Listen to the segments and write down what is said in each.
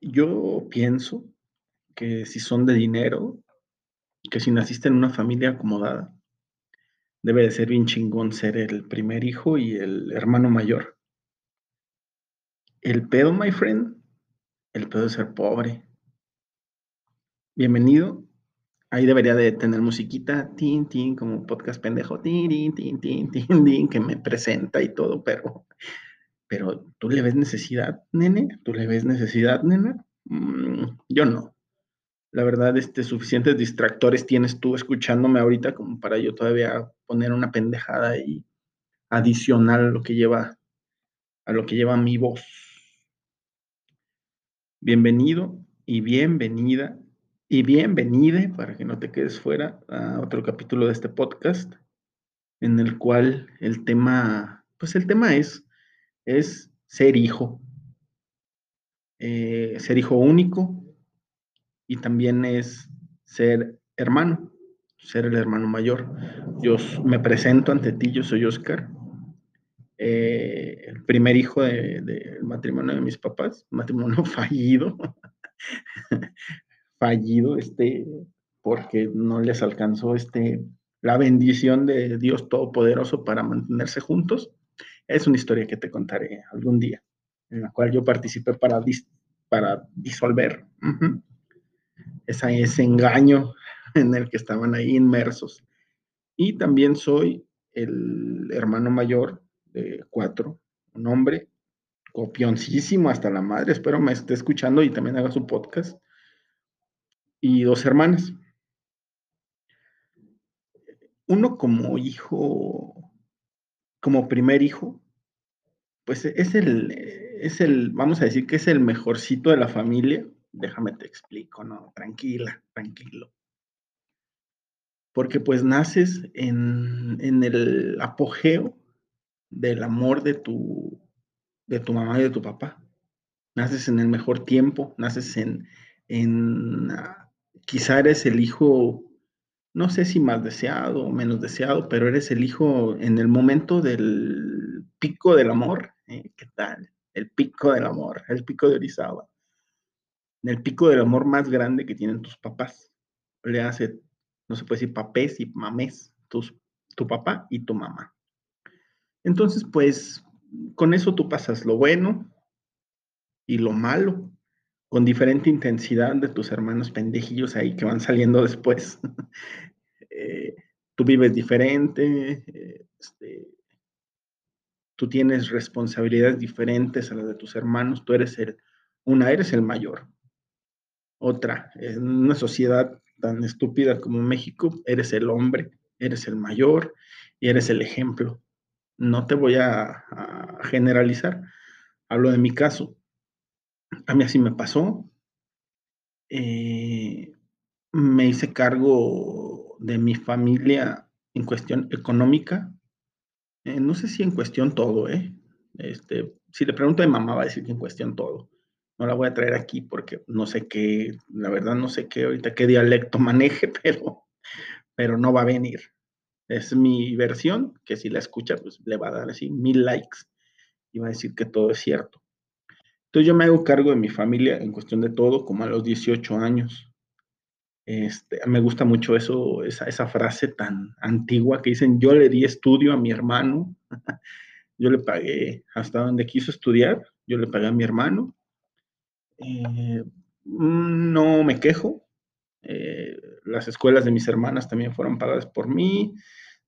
Yo pienso que si son de dinero, que si naciste en una familia acomodada, debe de ser bien chingón ser el primer hijo y el hermano mayor. El pedo, my friend, el pedo de ser pobre. Bienvenido. Ahí debería de tener musiquita, tin, tin, como podcast pendejo, tin, tin, tin, tin, tin, tin, que me presenta y todo, pero, pero ¿tú le ves necesidad, nene? ¿Tú le ves necesidad, nena? Mm, yo no. La verdad, este, suficientes distractores tienes tú escuchándome ahorita como para yo todavía poner una pendejada y adicional a lo que lleva, a lo que lleva mi voz. Bienvenido y bienvenida y bienvenida, para que no te quedes fuera, a otro capítulo de este podcast, en el cual el tema, pues el tema es, es ser hijo, eh, ser hijo único y también es ser hermano, ser el hermano mayor. Yo me presento ante ti, yo soy Oscar, eh, el primer hijo del de, matrimonio de mis papás, matrimonio fallido, fallido, este, porque no les alcanzó este, la bendición de Dios Todopoderoso para mantenerse juntos. Es una historia que te contaré algún día, en la cual yo participé para, dis, para disolver ese engaño en el que estaban ahí inmersos. Y también soy el hermano mayor de cuatro, un hombre copioncísimo hasta la madre, espero me esté escuchando y también haga su podcast y dos hermanas. Uno como hijo, como primer hijo, pues es el, es el, vamos a decir que es el mejorcito de la familia. Déjame te explico, no, tranquila, tranquilo. Porque pues naces en, en el apogeo del amor de tu, de tu mamá y de tu papá. Naces en el mejor tiempo, naces en, en quizá eres el hijo, no sé si más deseado o menos deseado, pero eres el hijo en el momento del pico del amor. ¿eh? ¿Qué tal? El pico del amor, el pico de Orizaba. El pico del amor más grande que tienen tus papás. Le hace, no se puede decir papés y mamés, tus, tu papá y tu mamá. Entonces, pues, con eso tú pasas lo bueno y lo malo con diferente intensidad de tus hermanos pendejillos ahí que van saliendo después. eh, tú vives diferente, eh, este, tú tienes responsabilidades diferentes a las de tus hermanos, tú eres el, una, eres el mayor. Otra, en una sociedad tan estúpida como México, eres el hombre, eres el mayor y eres el ejemplo. No te voy a, a generalizar, hablo de mi caso a mí así me pasó. Eh, me hice cargo de mi familia en cuestión económica. Eh, no sé si en cuestión todo, ¿eh? Este, si le pregunto a mi mamá va a decir que en cuestión todo. No la voy a traer aquí porque no sé qué, la verdad no sé qué ahorita qué dialecto maneje, pero, pero no va a venir. Es mi versión, que si la escucha, pues le va a dar así mil likes y va a decir que todo es cierto. Entonces yo me hago cargo de mi familia en cuestión de todo, como a los 18 años. Este, me gusta mucho esa frase tan antigua que dicen, yo le di estudio a mi hermano, yo le pagué hasta donde quiso estudiar, yo le pagué a mi hermano. Eh, no me quejo, eh, las escuelas de mis hermanas también fueron pagadas por mí,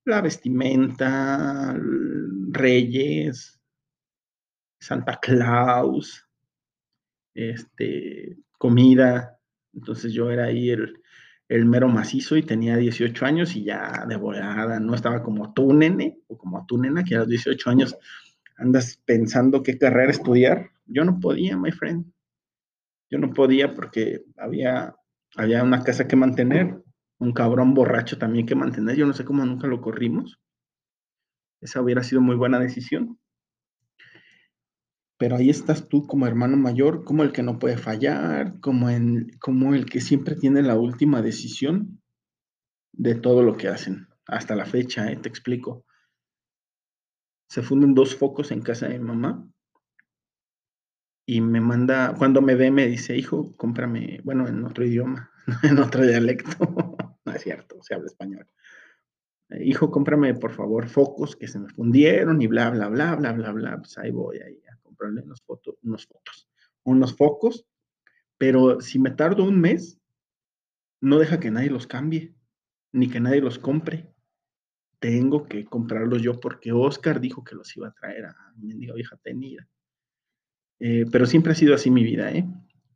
la vestimenta, Reyes, Santa Claus, este, comida. Entonces yo era ahí el, el, mero macizo y tenía 18 años y ya de volada, no estaba como tú, nene, o como tú, nena, que a los 18 años andas pensando qué carrera estudiar. Yo no podía, my friend. Yo no podía porque había, había una casa que mantener, un cabrón borracho también que mantener. Yo no sé cómo nunca lo corrimos. Esa hubiera sido muy buena decisión pero ahí estás tú como hermano mayor, como el que no puede fallar, como, el que siempre tiene la última decisión de todo lo que hacen. Hasta la fecha, ¿eh? te explico. Se funden dos focos en casa de mi mamá y me manda, cuando me ve, me dice, hijo, cómprame, bueno, en otro idioma, en otro dialecto, no es cierto, se habla español. Hijo, cómprame por favor focos que se me fundieron y bla, bla, bla, bla, bla, bla. Pues ahí voy ahí a comprarle unos, fotos, unos fotos, unos focos, pero si me tardo un mes, no deja que nadie los cambie, ni que nadie los compre. Tengo que comprarlos yo porque Oscar dijo que los iba a traer a mi hija tenida. Eh, pero siempre ha sido así mi vida, ¿eh?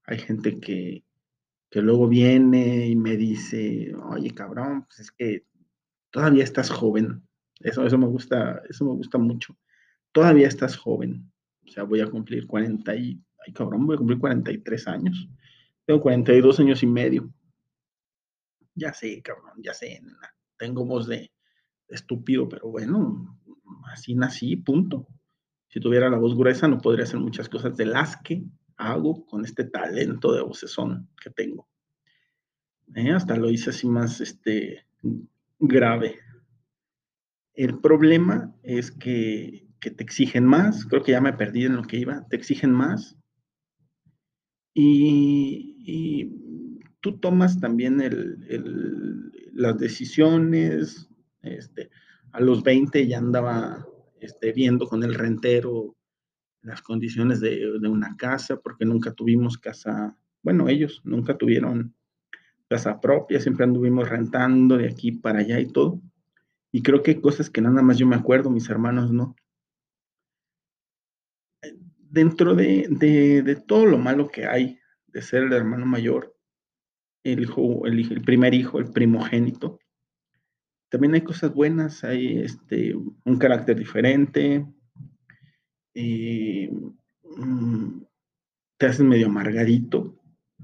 Hay gente que, que luego viene y me dice, oye, cabrón, pues es que todavía estás joven. Eso, eso me gusta, eso me gusta mucho. Todavía estás joven. O sea, voy a cumplir 40 y, ay, cabrón, voy a cumplir 43 años. Tengo 42 años y medio. Ya sé, cabrón, ya sé. Tengo voz de estúpido, pero bueno, así nací, punto. Si tuviera la voz gruesa, no podría hacer muchas cosas de las que hago con este talento de vocesón que tengo. ¿Eh? Hasta lo hice así más este, grave. El problema es que, te exigen más, creo que ya me perdí en lo que iba, te exigen más y, tú tomas también las decisiones, este, a los 20 ya andaba este, viendo con el rentero las condiciones de, una casa, porque nunca tuvimos casa, bueno, ellos nunca tuvieron casa propia, siempre anduvimos rentando de aquí para allá y todo. Y creo que hay cosas que nada más yo me acuerdo, mis hermanos no. Dentro de, de, todo lo malo que hay de ser el hermano mayor, el, hijo, el, el primer hijo, el primogénito, también hay cosas buenas, hay este, un carácter diferente, eh, mm, te haces medio amargadito.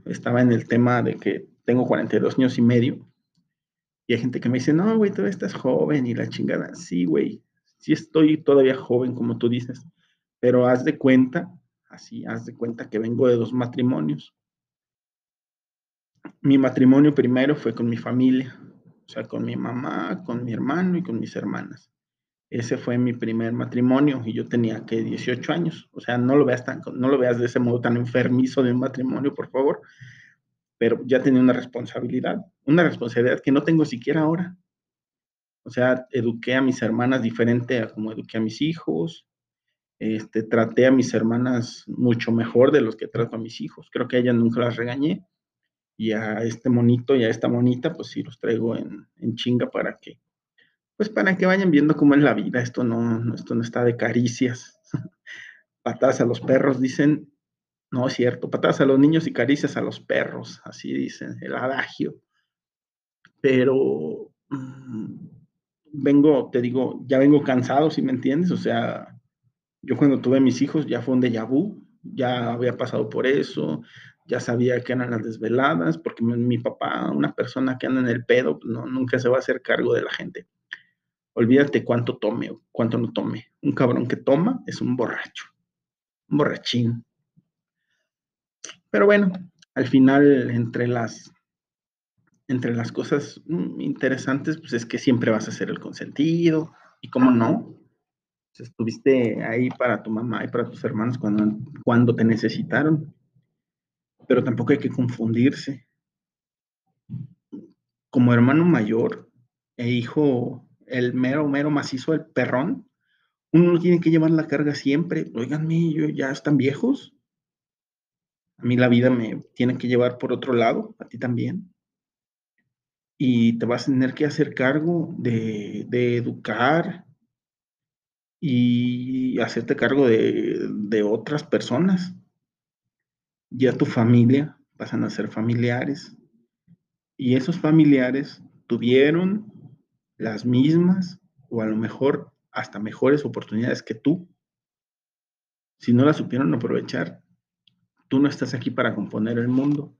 Estaba en el tema de que tengo 42 años y medio y hay gente que me dice, no, güey, todavía estás joven y la chingada. Sí, güey, sí estoy todavía joven, como tú dices, pero haz de cuenta, así, haz de cuenta que vengo de dos matrimonios. Mi matrimonio primero fue con mi familia, o sea, con mi mamá, con mi hermano y con mis hermanas. Ese fue mi primer matrimonio y yo tenía que 18 años. O sea, no lo veas tan, no lo veas de ese modo tan enfermizo de un matrimonio, por favor. Pero ya tenía una responsabilidad, una responsabilidad que no tengo siquiera ahora. O sea, eduqué a mis hermanas diferente a como eduqué a mis hijos. Este, traté a mis hermanas mucho mejor de los que trato a mis hijos. Creo que a ellas nunca las regañé y a este monito y a esta monita, pues sí los traigo en, chinga para que, pues para que vayan viendo cómo es la vida. Esto no, esto no está de caricias. Patadas a los perros, dicen. No es cierto, patadas a los niños y caricias a los perros, así dicen, el adagio. Pero mm, vengo, te digo, ya vengo cansado, si me entiendes. O sea, yo cuando tuve mis hijos ya fue un déjà vu, ya había pasado por eso, ya sabía que eran las desveladas, porque mi, papá, una persona que anda en el pedo, pues, no, nunca se va a hacer cargo de la gente. Olvídate cuánto tome o cuánto no tome. Un cabrón que toma es un borracho, un borrachín. Pero bueno, al final, entre las, entre las cosas mm, interesantes, pues es que siempre vas a ser el consentido. Y cómo no, estuviste ahí para tu mamá y para tus hermanos cuando, cuando te necesitaron pero tampoco hay que confundirse. Como hermano mayor e hijo, el mero, mero macizo, el perrón, uno no tiene que llevar la carga siempre. Oiganme, yo, ya están viejos. A mí la vida me tiene que llevar por otro lado, a ti también. Y te vas a tener que hacer cargo de, de educar y hacerte cargo de, de otras personas ya tu familia pasan a ser familiares y esos familiares tuvieron las mismas o a lo mejor hasta mejores oportunidades que tú. Si no las supieron aprovechar, tú no estás aquí para componer el mundo.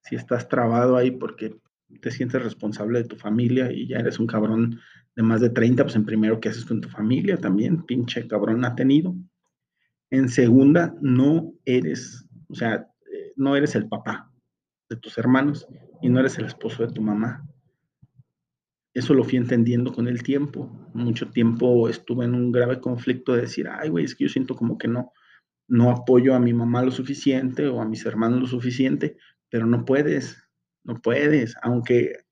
Si estás trabado ahí porque te sientes responsable de tu familia y ya eres un cabrón de más de 30, pues en primero, ¿qué haces con tu familia? También, pinche cabrón ha tenido. En segunda, no eres, o sea, no eres el papá de tus hermanos y no eres el esposo de tu mamá. Eso lo fui entendiendo con el tiempo. Mucho tiempo estuve en un grave conflicto de decir, ay, güey, es que yo siento como que no, no apoyo a mi mamá lo suficiente o a mis hermanos lo suficiente, pero no puedes, no puedes, aunque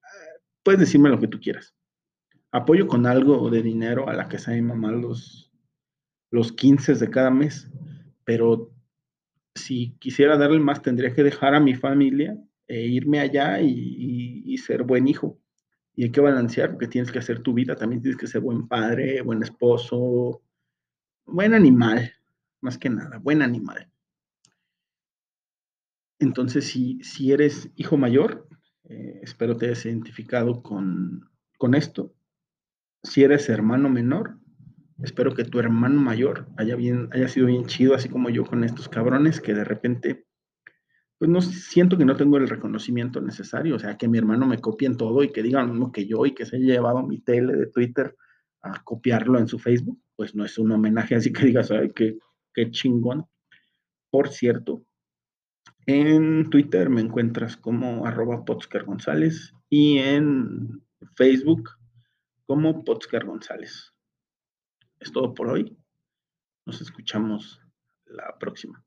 puedes decirme lo que tú quieras. Apoyo con algo de dinero a la casa de mi mamá los, los 15 de cada mes, pero si quisiera darle más, tendría que dejar a mi familia e irme allá y, y ser buen hijo. Y hay que balancear porque tienes que hacer tu vida, también tienes que ser buen padre, buen esposo, buen animal, más que nada, buen animal. Entonces, si, si eres hijo mayor, eh, espero te hayas identificado con, con esto. Si eres hermano menor, espero que tu hermano mayor haya, bien, haya sido bien chido, así como yo con estos cabrones que de repente, pues no siento que no tengo el reconocimiento necesario, o sea, que mi hermano me copie en todo y que diga lo mismo que yo y que se haya llevado mi tele de Twitter a copiarlo en su Facebook, pues no es un homenaje así que digas, ay, qué, qué chingón. Por cierto, en Twitter me encuentras como arroba González y en Facebook como Potsker González. Es todo por hoy. Nos escuchamos la próxima.